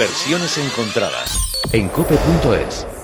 Versiones encontradas en cope.es.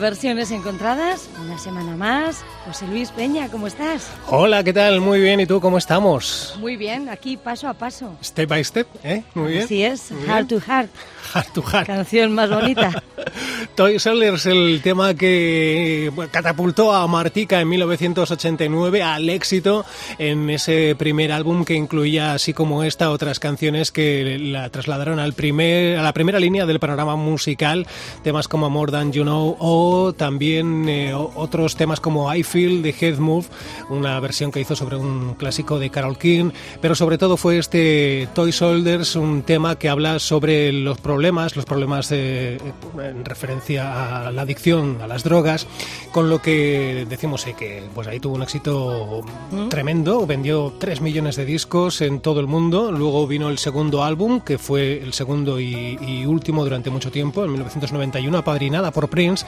versiones encontradas, una semana más. José Luis Peña, ¿cómo estás? Hola, ¿qué tal? Muy bien, ¿y tú cómo estamos? Muy bien, aquí paso a paso. Step by step, ¿eh? Muy bien. Así es, heart to heart. Heart to heart. Canción más bonita. Toy Soldiers, el tema que catapultó a Martica en 1989 al éxito en ese primer álbum que incluía, así como esta, otras canciones que la trasladaron al primer, a la primera línea del panorama musical, temas como More Than You Know o también eh, otros temas como I Feel de Head Move, una versión que hizo sobre un clásico de Carol King, pero sobre todo fue este Toy Soldiers, un tema que habla sobre los problemas, los problemas en referencia a la adicción a las drogas, con lo que decimos eh, que pues ahí tuvo un éxito mm. tremendo, vendió 3 millones de discos en todo el mundo, luego vino el segundo álbum, que fue el segundo y, último durante mucho tiempo, en 1991, apadrinada por Prince,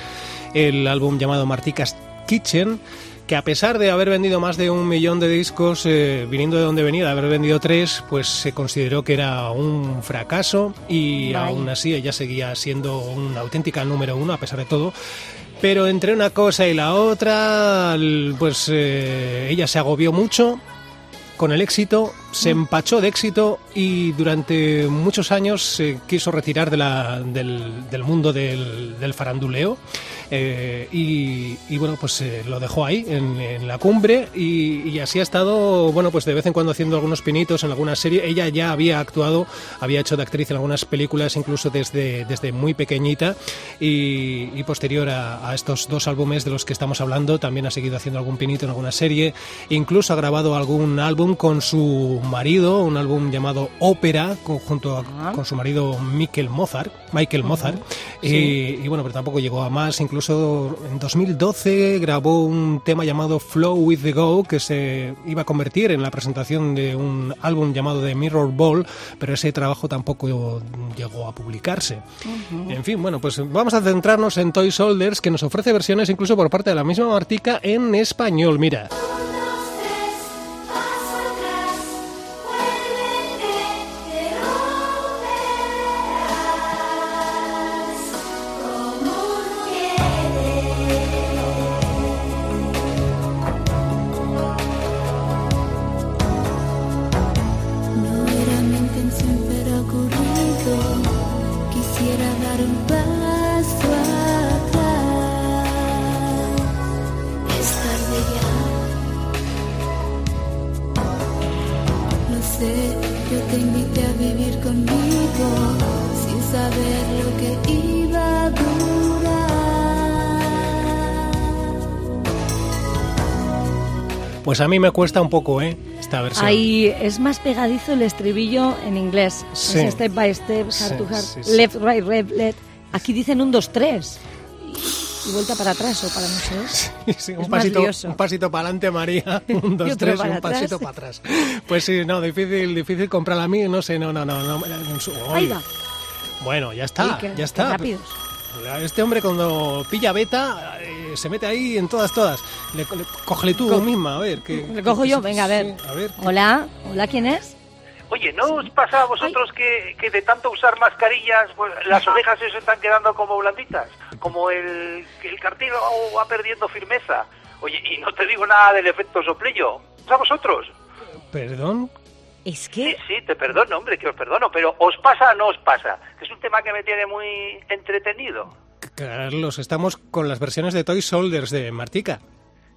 el álbum llamado Martica's Kitchen, que a pesar de haber vendido más de un millón de discos, eh, viniendo de donde venía, de haber vendido tres, pues se consideró que era un fracaso y aún así ella seguía siendo una auténtica número uno a pesar de todo. Pero entre una cosa y la otra, pues eh, ella se agobió mucho con el éxito, se mm. empachó de éxito y durante muchos años se quiso retirar de la, del, del, mundo del, del faranduleo eh, y, bueno, pues eh, lo dejó ahí, en, la cumbre, y, así ha estado, bueno, pues de vez en cuando haciendo algunos pinitos en alguna serie. Ella ya había actuado, había hecho de actriz en algunas películas, incluso desde, desde muy pequeñita, y, posterior a, estos dos álbumes de los que estamos hablando, también ha seguido haciendo algún pinito en alguna serie, incluso ha grabado algún álbum con su marido, un álbum llamado Ópera, junto a, con su marido Michael Mozart, Michael Mozart, y, y bueno, pero tampoco llegó a más, incluso incluso en 2012 grabó un tema llamado Flow with the Go que se iba a convertir en la presentación de un álbum llamado The Mirror Ball, pero ese trabajo tampoco llegó a publicarse. En fin, bueno, pues vamos a centrarnos en Toy Soldiers que nos ofrece versiones incluso por parte de la misma Martica en español. Mira. Pues a mí me cuesta un poco, ¿eh? Esta versión. Ahí es más pegadizo el estribillo en inglés. Es step by step, to heart, left, right, left, left. Aquí dicen un, dos, tres. Y vuelta para atrás o para no sé. Sí, un, pasito, un pasito para adelante, María. Un, dos, tres, un pasito para atrás. Pues sí, no, difícil, difícil comprarla a mí. No sé, no, no, no. no, Ahí va. Bueno, ya está, ya está. Rápidos. Este hombre cuando pilla beta eh, se mete ahí en todas, todas. Le, cógele tú misma, a ver. Que, le cojo yo, venga, a ver. Hola, hola, ¿quién es? Oye, ¿no os pasa a vosotros que, que, de tanto usar mascarillas, pues, las orejas se están quedando como blanditas? como el, el cartílago va perdiendo firmeza. Oye, y no te digo nada del efecto soplillo. ¿A vosotros? ¿Perdón? Es que... Sí, sí, te perdono, hombre, que os perdono, pero ¿os pasa o no os pasa? Es un tema que me tiene muy entretenido. Carlos, estamos con las versiones de Toy Soldiers de Martica.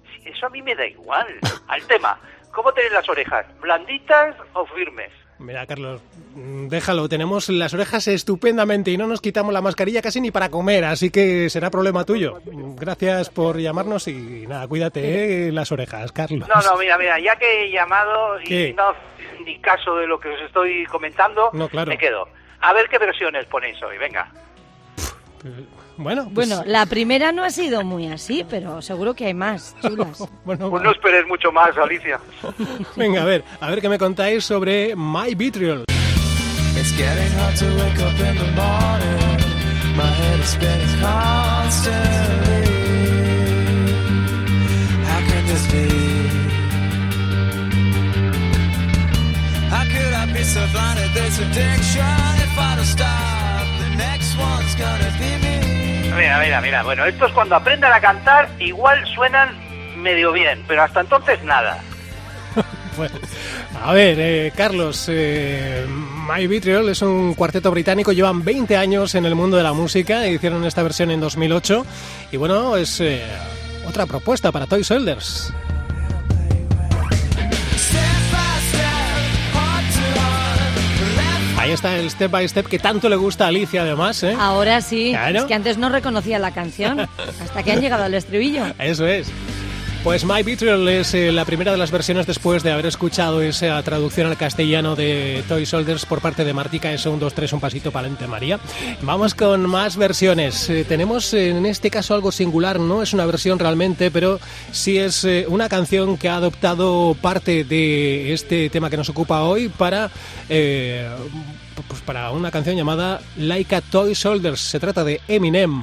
Sí, eso a mí me da igual. Al tema, ¿cómo tenéis las orejas? ¿Blanditas o firmes? Mira, Carlos, mm, déjalo, tenemos las orejas estupendamente y no nos quitamos la mascarilla casi ni para comer, así que será problema tuyo. Gracias por llamarnos y nada, cuídate eh, las orejas, Carlos. No, no, mira, mira, ya que he llamado y no ni caso de lo que os estoy comentando, no, claro. me quedo. A ver qué versiones ponéis hoy, venga. Bueno, pues bueno, la primera no ha sido muy así, pero seguro que hay más chulas. bueno, pues no esperes mucho más, Alicia. Venga, a ver, a ver qué me contáis sobre My Vitriol. It's getting hard to wake up in the morning. My head is spinning constantly. How can this be? Could I be so blinded this addiction if I don't stop? The next one's gonna be me. Mira, mira, mira. Bueno, esto es cuando aprendan a cantar, igual suenan medio bien, pero hasta entonces nada. bueno, a ver, eh, Carlos, eh, My Vitriol es un cuarteto británico, llevan 20 años en el mundo de la música, hicieron esta versión en 2008 y bueno, es eh, otra propuesta para Toy Soldiers. Ahí está el step by step que tanto le gusta a Alicia además, ¿eh? Ahora sí, es que antes no reconocía la canción, hasta que han llegado al estribillo. Eso es. Pues My Vitriol es eh, la primera de las versiones después de haber escuchado esa traducción al castellano de Toy Soldiers por parte de Martica. Es un 2, 3, un pasito para adelante, María. Vamos con más versiones. Eh, tenemos en este caso algo singular, no es una versión realmente, pero sí es eh, una canción que ha adoptado parte de este tema que nos ocupa hoy para pues para una canción llamada Like a Toy Soldiers. Se trata de Eminem.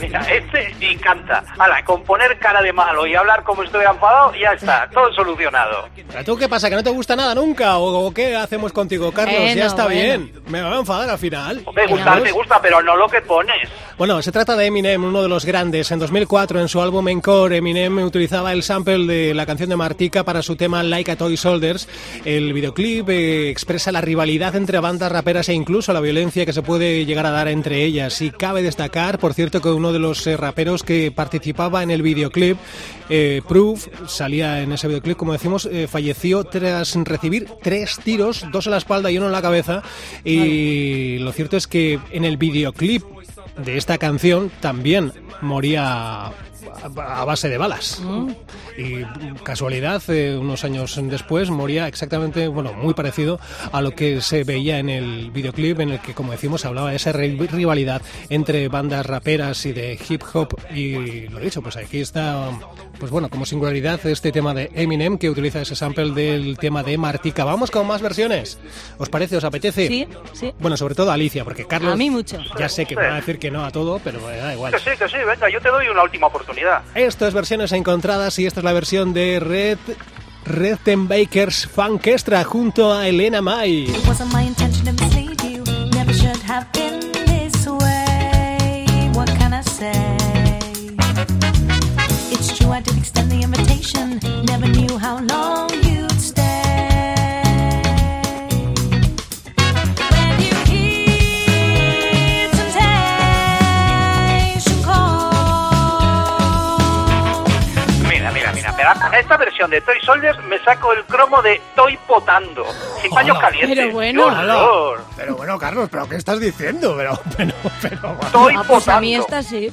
Mira, este me encanta. Ala, con poner cara de malo y hablar como estoy enfadado, ya está, todo solucionado. ¿Tú qué pasa? ¿Que no te gusta nada nunca? ¿O, qué hacemos contigo, Carlos? ya está bien. Me va a enfadar al final. Me gusta, me gusta, pero no lo que pones. Bueno, se trata de Eminem, uno de los grandes. En 2004, en su álbum Encore, Eminem utilizaba el sample de la canción de Martica para su tema Like a Toy Soldiers. El videoclip eh, expresa la rivalidad entre bandas raperas e incluso la violencia que se puede llegar a dar entre ellas. Y cabe destacar, por cierto, que uno de los eh, raperos que participaba en el videoclip, eh, Proof, salía en ese videoclip, como decimos, falleció tras recibir tres tiros, dos en la espalda y uno en la cabeza. Y lo cierto es que en el videoclip de esta canción también moría a base de balas. Mm. Y casualidad, eh, unos años después moría exactamente, bueno, muy parecido a lo que se veía en el videoclip en el que, como decimos, hablaba de esa rivalidad entre bandas raperas y de hip hop. Y lo dicho, pues aquí está, pues bueno, como singularidad este tema de Eminem que utiliza ese sample del tema de Martica. Vamos con más versiones. ¿Os parece? ¿Os apetece? Sí, sí. Bueno, sobre todo a Alicia, porque Carlos. A mí mucho. Ya sé que me va a decir que no a todo, pero da igual. Que sí, que sí, venga, yo te doy una última oportunidad. Esto es versiones encontradas y esta es la versión de Red Bakers Funk Extra junto a Elena May. Versión de Toy Soldiers me saco el cromo de Toy Potando, sin paños calientes. Pero bueno. Pero bueno, Carlos, ¿pero qué estás diciendo? Pero, pero, pero... Toy Ah, pues a mí Potando. esta sí.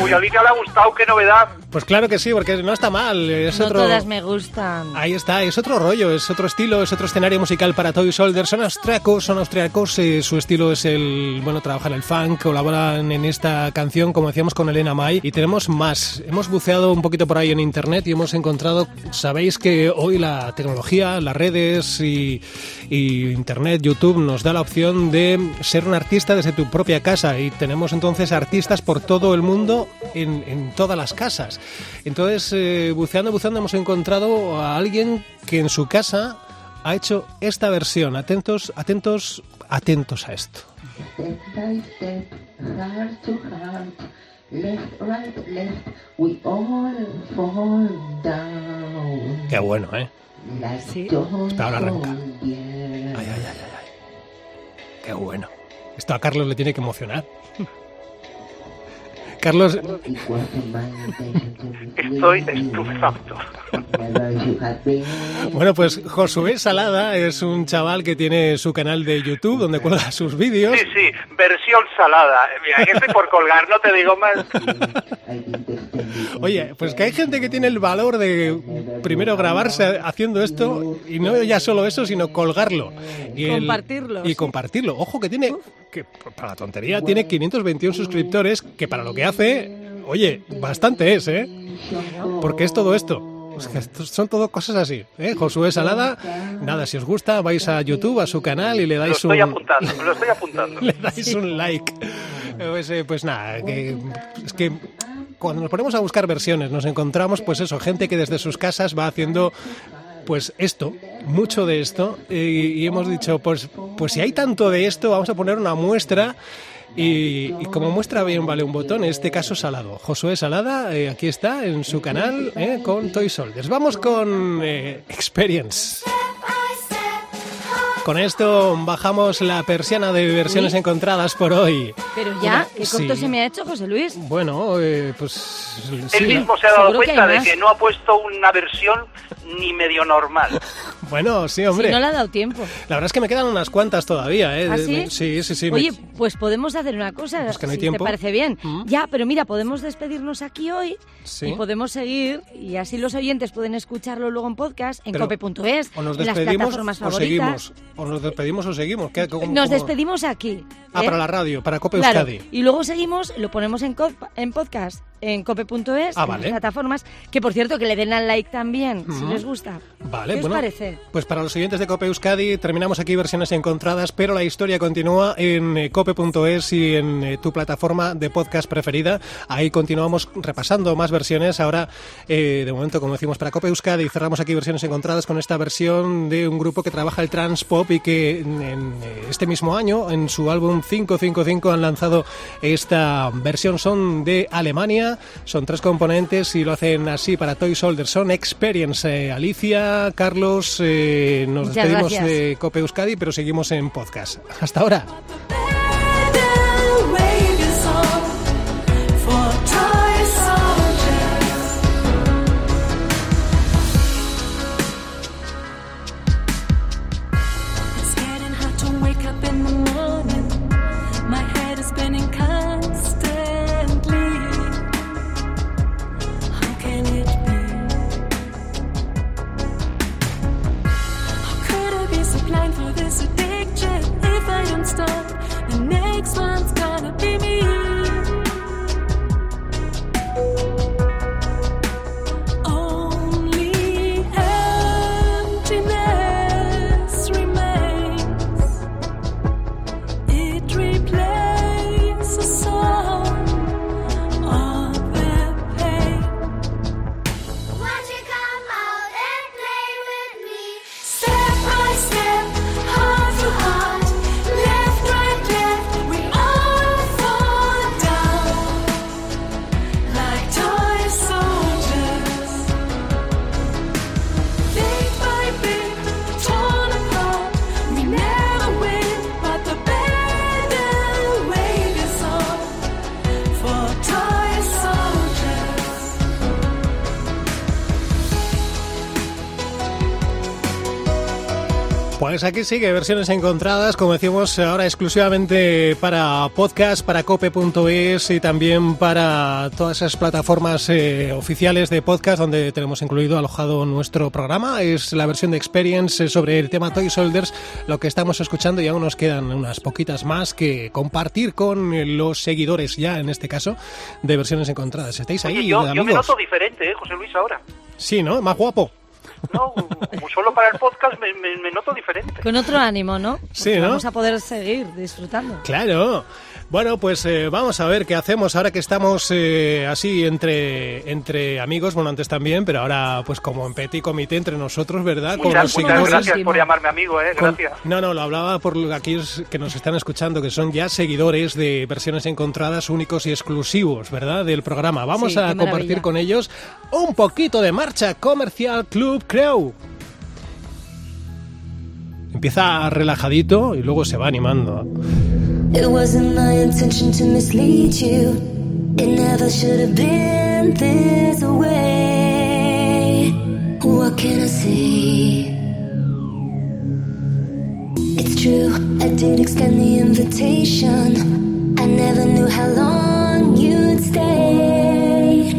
Uy, a le ha gustado, qué novedad. Pues claro que sí, porque no está mal. Es No otro... todas me gustan. Ahí está, es otro rollo, es otro estilo, es otro escenario musical para Toy Soldier. Son austriacos, son austriacos, eh, su estilo es el, bueno, trabajan el funk, colaboran en esta canción, como decíamos, con Elena May. Y tenemos más. Hemos buceado un poquito por ahí en internet y hemos encontrado, sabéis que hoy la tecnología, las redes y, y internet, YouTube, nos da la opción de ser un artista desde tu propia casa. Y tenemos entonces artistas por todo el mundo en, en todas las casas. Entonces, eh, buceando, buceando, hemos encontrado a alguien que en su casa ha hecho esta versión. Atentos, atentos, atentos a esto. Step by step, heart to heart, left, right, left, we all fall down. Qué bueno, ¿eh? Like Sí. Ahora arranca. Ay, ay, ay, ay, ay. Qué bueno. Esto a Carlos le tiene que emocionar. Carlos, Estoy estupefacto. Bueno, pues Josué Salada es un chaval que tiene su canal de YouTube donde cuelga sus vídeos. Sí, sí, versión salada. Mira, estoy por colgar, no te digo más. Oye, pues que hay gente que tiene el valor de primero grabarse haciendo esto y no ya solo eso, sino colgarlo. Y el- Compartirlo, y sí. compartirlo. Ojo que tiene, que para la tontería, tiene 521 suscriptores, que para lo que hace, oye, bastante es, ¿eh? Porque es todo esto. Es que esto- son todo cosas así, ¿eh? Josué Salada, nada, si os gusta, vais a YouTube, a su canal y le Lo dais estoy un... apuntando, lo estoy apuntando. le dais un like. Pues, eh, pues nada, que, es que cuando nos ponemos a buscar versiones nos encontramos, pues eso, gente que desde sus casas va haciendo pues esto, mucho de esto, y, y hemos dicho, pues, pues si hay tanto de esto, vamos a poner una muestra. Y, y como muestra bien vale un botón, en este caso Salado. Josué Salada, eh, aquí está en su canal eh, con Toy Soldiers. Vamos con eh, Experience. Con esto bajamos la persiana de versiones encontradas por hoy. Pero ya, qué corto Sí. se me ha hecho, José Luis. Bueno, eh, pues Él sí, mismo se ha dado que cuenta de que no ha puesto una versión ni medio normal. bueno, sí, hombre. Si no le ha dado tiempo. La verdad es que me quedan unas cuantas todavía, ¿eh? ¿Ah, sí? sí, sí, me- Oye, pues podemos hacer una cosa, Es que no hay si tiempo. te parece bien. Mm. Ya, pero mira, podemos despedirnos aquí hoy Sí. y podemos seguir y así los oyentes pueden escucharlo luego en podcast en cope.es, o nos en las despedimos plataformas o favoritas. seguimos. O nos despedimos o seguimos. ¿Qué- cómo- Nos cómo? despedimos aquí. Ah, ¿eh? para la radio, para Cope Claro, Euskadi. y luego seguimos, lo ponemos en, en podcast, en cope.es, Ah, en las plataformas, que por cierto que le den al like también, si les gusta. Vale, ¿Qué bueno. os parece? Pues para los oyentes de Cope Euskadi terminamos aquí versiones encontradas, pero la historia continúa en eh, cope.es y en eh, tu plataforma de podcast preferida. Ahí continuamos repasando más versiones. Ahora, eh, de momento, como decimos, para Cope Euskadi cerramos aquí versiones encontradas con esta versión de un grupo que trabaja el trans pop y que en, en, eh, este mismo año, en su álbum 555, han lanzado esta versión. Son de Alemania, son tres componentes y lo hacen así para Toy Soldier. Son Experience. Eh, Alicia, Carlos, eh, nos Muchas despedimos gracias. de Cope Euskadi, pero seguimos en podcast. Hasta ahora. Pues aquí sigue versiones encontradas, como decimos ahora exclusivamente para podcast, para cope.es y también para todas esas plataformas eh, oficiales de podcast donde tenemos incluido alojado nuestro programa. Es la versión de Experience eh, sobre el tema Toy Soldiers, lo que estamos escuchando y aún nos quedan unas poquitas más que compartir con los seguidores ya en este caso de versiones encontradas. ¿Estáis ahí, Oye, yo, yo me amigos? noto diferente, ¿eh, José Luis, ahora. Sí, ¿no? Más guapo. No, como solo para el podcast me, me- me noto diferente. Con otro ánimo, ¿no? Sí, Porque ¿no? Vamos a poder seguir disfrutando. Claro. Bueno, pues eh, vamos a ver qué hacemos ahora que estamos eh, así entre, entre amigos, bueno, antes también, pero ahora pues como en petit comité entre nosotros, ¿verdad? Con Muchas, los muchas gracias por llamarme amigo, ¿eh? con- Gracias. no, no, lo hablaba por aquellos que nos están escuchando, que son ya seguidores de versiones encontradas únicos y exclusivos, ¿verdad? Del programa. Vamos Sí, a compartir con ellos un poquito de marcha comercial Club Crew. Empieza relajadito y luego se va animando. It wasn't my intention to mislead you. It never should have been this way. What can I say? It's true, I did extend the invitation. I never knew how long you'd stay.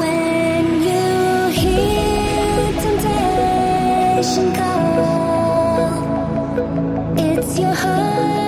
When you hear temptation call, it's your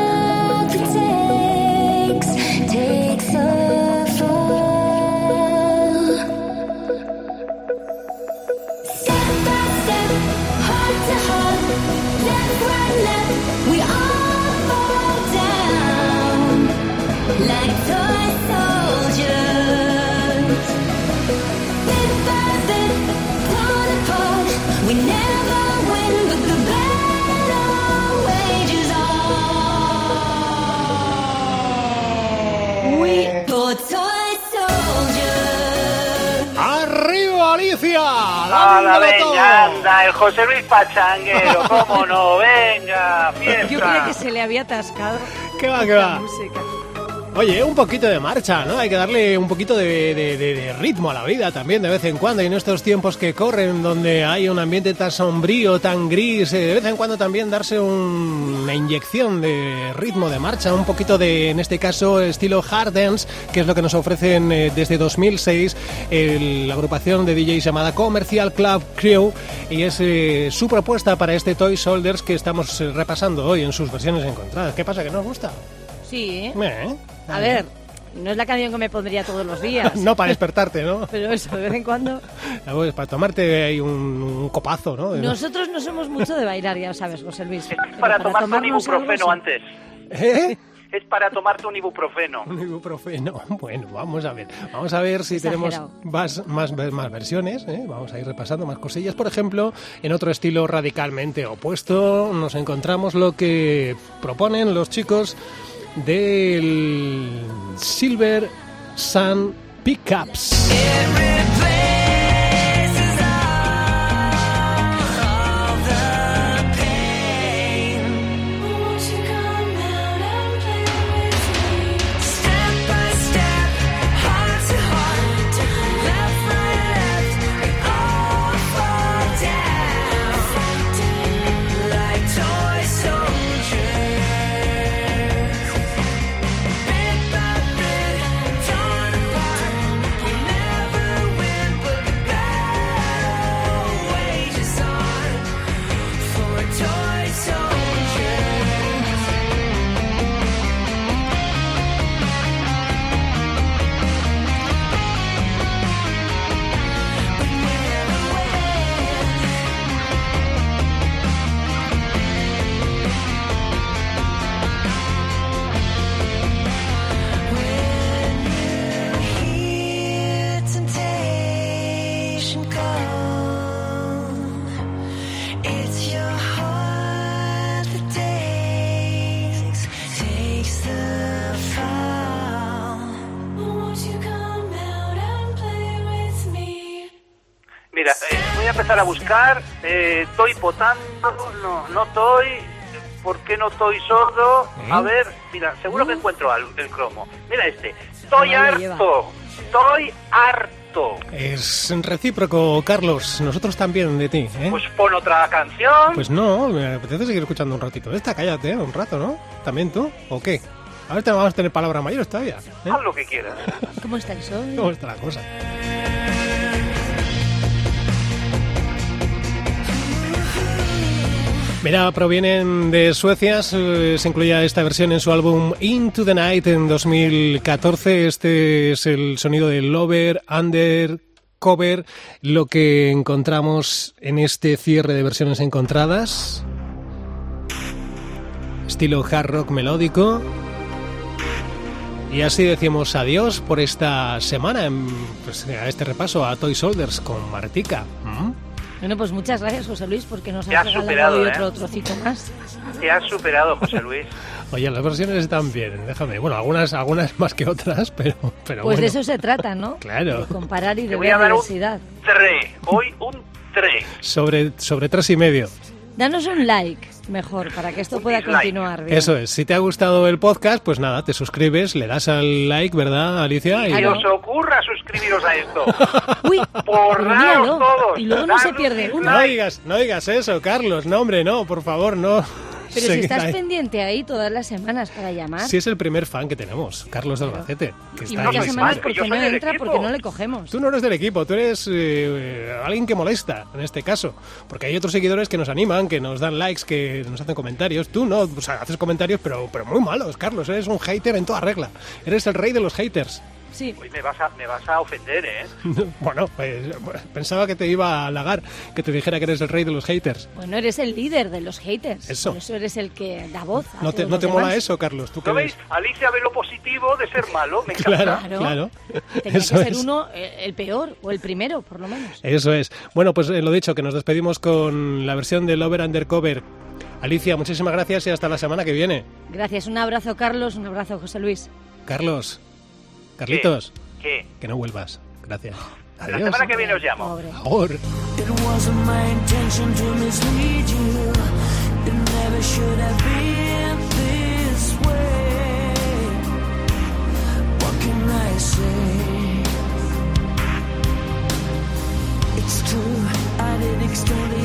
¡Hala, ¡Dándolo todo! venga, anda! El José Luis Pachanguero, cómo no, venga, fiesta. Yo creía que se le había atascado ¿Qué va, qué la va? música. Oye, un poquito de marcha, ¿no? Hay que darle un poquito de, de- de- de ritmo a la vida también de vez en cuando. Y en estos tiempos que corren, donde hay un ambiente tan sombrío, tan gris, eh, de vez en cuando también darse un- una inyección de ritmo de marcha, un poquito de, en este caso, estilo hard dance, que es lo que nos ofrecen eh, desde 2006 el- la agrupación de DJs llamada Commercial Club Crew. Y es eh, su propuesta para este Toy Soldiers que estamos eh, repasando hoy en sus versiones encontradas. ¿Qué pasa? ¿Que nos gusta? Sí, ¿eh? A ver, no es la canción que me pondría todos los días. No para despertarte, ¿no? Pero eso, de vez en cuando. Pues para tomarte ahí un, un copazo, ¿no? Nosotros no somos mucho de bailar, ya sabes, José Luis. Es Pero para tomarte un ibuprofeno antes. ¿Eh? Es para tomarte un ibuprofeno. Un ibuprofeno. Bueno, vamos a ver. Vamos a ver si tenemos más, más, más versiones. ¿eh? Vamos a ir repasando más cosillas. Por ejemplo, en otro estilo radicalmente opuesto, nos encontramos lo que proponen los chicos del Silver Sun Pickups. Mira, eh, voy a empezar a buscar. Eh, estoy potando. No, no estoy. ¿Por qué no estoy sordo? A ver, mira, seguro que encuentro al- el cromo. Mira este. Estoy harto. Estoy harto. Es recíproco, Carlos. Nosotros también de ti, ¿eh? Pues pon otra canción. Pues no, me apetece seguir escuchando un ratito. Esta, cállate, ¿eh? un rato, ¿no? ¿También tú? ¿O qué? A ver, te vamos a tener palabra mayores todavía. ¿eh? Haz lo que quieras. ¿Cómo está el sol? ¿Cómo está la cosa? Mira, provienen de Suecia, se incluía esta versión en su álbum Into the Night en 2014. Este es el sonido del Lover, Under, Cover, lo que encontramos en este cierre de versiones encontradas. Estilo hard rock melódico. Y así decimos adiós por esta semana, en- pues, a este repaso a Toy Soldiers con Martica. ¿Mm? Bueno, pues muchas gracias, José Luis, porque nos has has regalado superado, hoy ¿eh? otro trocito más. Te has superado, José Luis. Oye, las versiones están bien, déjame. Bueno, algunas, algunas más que otras, pero, pero Pues bueno. de eso se trata, ¿no? Claro. De comparar y de voy a ver dar un diversidad. 3. Hoy un 3. Sobre, sobre tres y medio. Danos un like, mejor, para que esto pueda continuar bien. Eso es. Si te ha gustado el podcast, pues nada, te suscribes, le das al like, ¿verdad, Alicia? Y- Claro. os ocurra suscribiros a esto. Uy, Porraos todos. y luego no se pierde un uno. No digas, no digas eso, Carlos. No, hombre, no, por favor, no. Pero si estás ahí. pendiente ahí todas las semanas para llamar. Si es el primer fan que tenemos, Carlos del Albacete. Que y está muchas ahí semanas porque no entra, equipo. porque no le cogemos. Tú no eres del equipo, tú eres eh, alguien que molesta, en este caso. Porque hay otros seguidores que nos animan, que nos dan likes, que nos hacen comentarios. Tú no, o sea, haces comentarios, pero, pero muy malos, Carlos. Eres un hater en toda regla. Eres el rey de los haters. Sí, Hoy me vas a, me vas a ofender, ¿eh? bueno, pues pensaba que te iba a halagar, que te dijera que eres el rey de los haters. bueno, eres el líder de los haters. Eso. Por eso eres el que da voz. a ¿No te, todos no te mola eso, Carlos? ¿Tú qué ¿Lo veis? ves? Alicia ve lo positivo de ser malo. Me encanta. Claro, Claro. Tenía Eso que ser es. uno eh, el peor, o el primero, por lo menos. Eso es. Bueno, pues eh, lo dicho, que nos despedimos con la versión del Over Undercover. Alicia, muchísimas gracias y hasta la semana que viene. Gracias. Un abrazo, Carlos. Un abrazo, José Luis. Carlos, Carlitos, ¿Qué? que no vuelvas. Gracias. La Adiós. semana que viene os llamo. Pobre. It's true, I did extend